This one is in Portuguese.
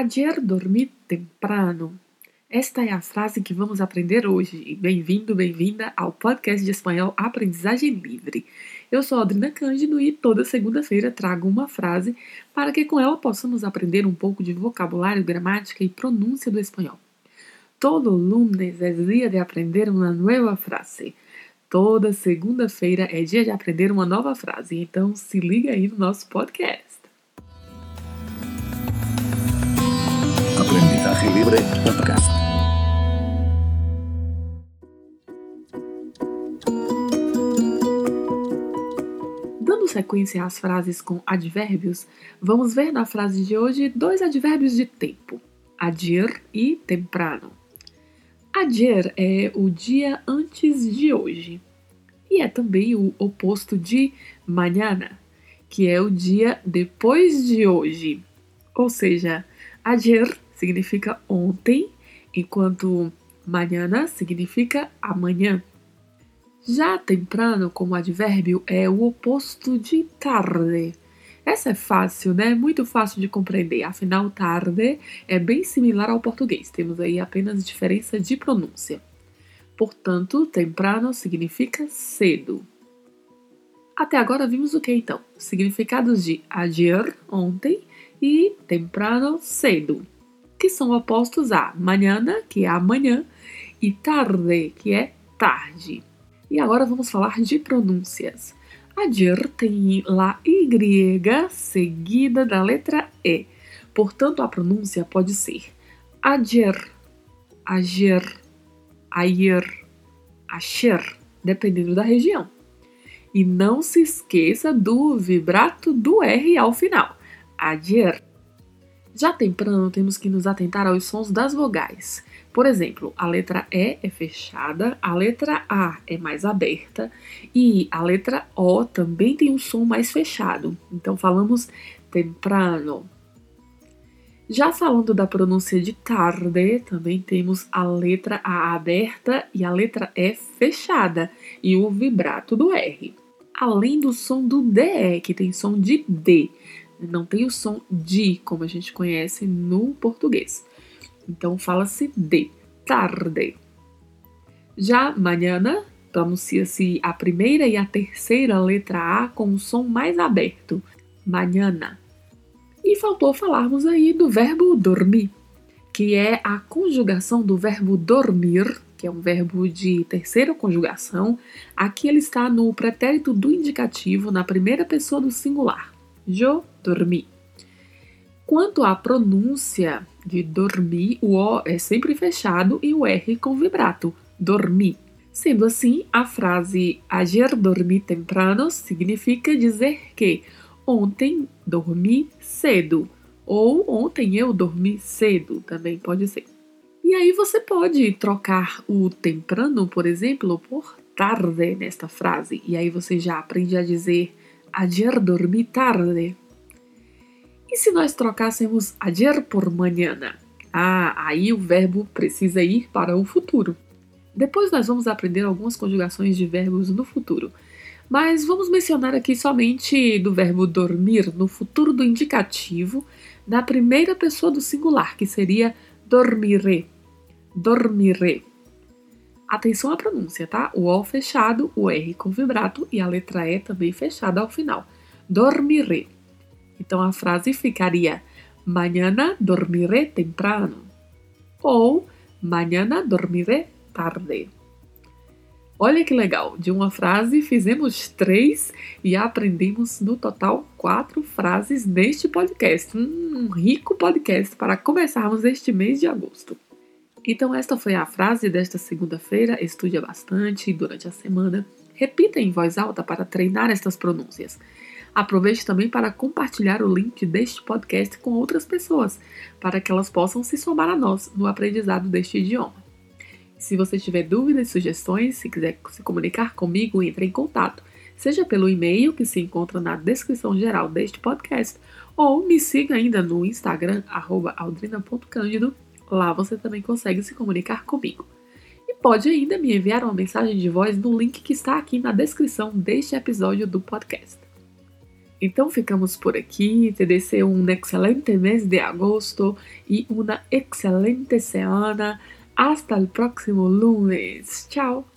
Ayer dormi temprano. Esta é a frase que vamos aprender hoje. Bem-vindo, bem-vinda ao podcast de espanhol Aprendizagem Livre. Eu sou Adrina Cândido e toda segunda-feira trago uma frase para que com ela possamos aprender um pouco de vocabulário, gramática e pronúncia do espanhol. Todo lunes é dia de aprender uma nova frase. Toda segunda-feira é dia de aprender uma nova frase. Então se liga aí no nosso podcast. Podcast. Dando sequência às frases com advérbios, vamos ver na frase de hoje dois advérbios de tempo: ayer e temprano. Ayer é o dia antes de hoje e é também o oposto de mañana, que é o dia depois de hoje. Ou seja, ayer significa ontem, enquanto mañana significa amanhã. Já temprano, como advérbio, é o oposto de tarde. Essa é fácil, né? Muito fácil de compreender. Afinal, tarde é bem similar ao português. Temos aí apenas diferença de pronúncia. Portanto, temprano significa cedo. Até agora vimos o que então? Significados de ayer, ontem, e temprano, cedo, que são opostos a mañana, que é amanhã, e tarde, que é tarde. E agora vamos falar de pronúncias. Ayer tem lá Y seguida da letra E. Portanto, a pronúncia pode ser ayer, ayer, ayer, ayer, dependendo da região. E não se esqueça do vibrato do R ao final. Ayer. Já temprano, temos que nos atentar aos sons das vogais. Por exemplo, a letra E é fechada, a letra A é mais aberta e a letra O também tem um som mais fechado. Então falamos temprano. Já falando da pronúncia de tarde, também temos a letra A aberta e a letra E fechada e o vibrato do R. Além do som do DE, que tem som de D, não tem o som de, como a gente conhece no português. Então fala-se de tarde. Já manhã pronuncia-se a primeira e a terceira letra A com o som mais aberto, manhã. E faltou falarmos aí do verbo dormir, que é a conjugação do verbo dormir, que é um verbo de terceira conjugação. Aqui ele está no pretérito do indicativo na primeira pessoa do singular. Jo dormi. Quanto à pronúncia de dormir, o O é sempre fechado e o R com vibrato, dormi. Sendo assim, a frase ayer dormi temprano significa dizer que ontem dormi cedo ou ontem eu dormi cedo, também pode ser. E aí você pode trocar o temprano, por exemplo, por tarde nesta frase, e aí você já aprende a dizer ayer dormi tarde, e se nós trocássemos ayer por mañana? Ah, aí o verbo precisa ir para o futuro. Depois nós vamos aprender algumas conjugações de verbos no futuro. Mas vamos mencionar aqui somente do verbo dormir no futuro do indicativo, na primeira pessoa do singular, que seria dormiré. Dormiré. Atenção à pronúncia, tá? O O fechado, o R com vibrato e a letra E também fechada ao final. Dormiré. Então a frase ficaria: Mañana dormiré temprano. Ou Mañana dormiré tarde. Olha que legal! De uma frase fizemos três e aprendemos no total quatro frases neste podcast. Um rico podcast para começarmos este mês de agosto. Então, esta foi a frase desta segunda-feira. Estude bastante durante a semana. Repita em voz alta para treinar estas pronúncias. Aproveite também para compartilhar o link deste podcast com outras pessoas, para que elas possam se somar a nós no aprendizado deste idioma. Se você tiver dúvidas, sugestões, se quiser se comunicar comigo, entre em contato, seja pelo e-mail que se encontra na descrição geral deste podcast, ou me siga ainda no Instagram, aldrina.cândido. Lá você também consegue se comunicar comigo. E pode ainda me enviar uma mensagem de voz no link que está aqui na descrição deste episódio do podcast. Então ficamos por aqui. Te deseo um excelente mês de agosto e uma excelente semana. Hasta el próximo lunes. Tchau!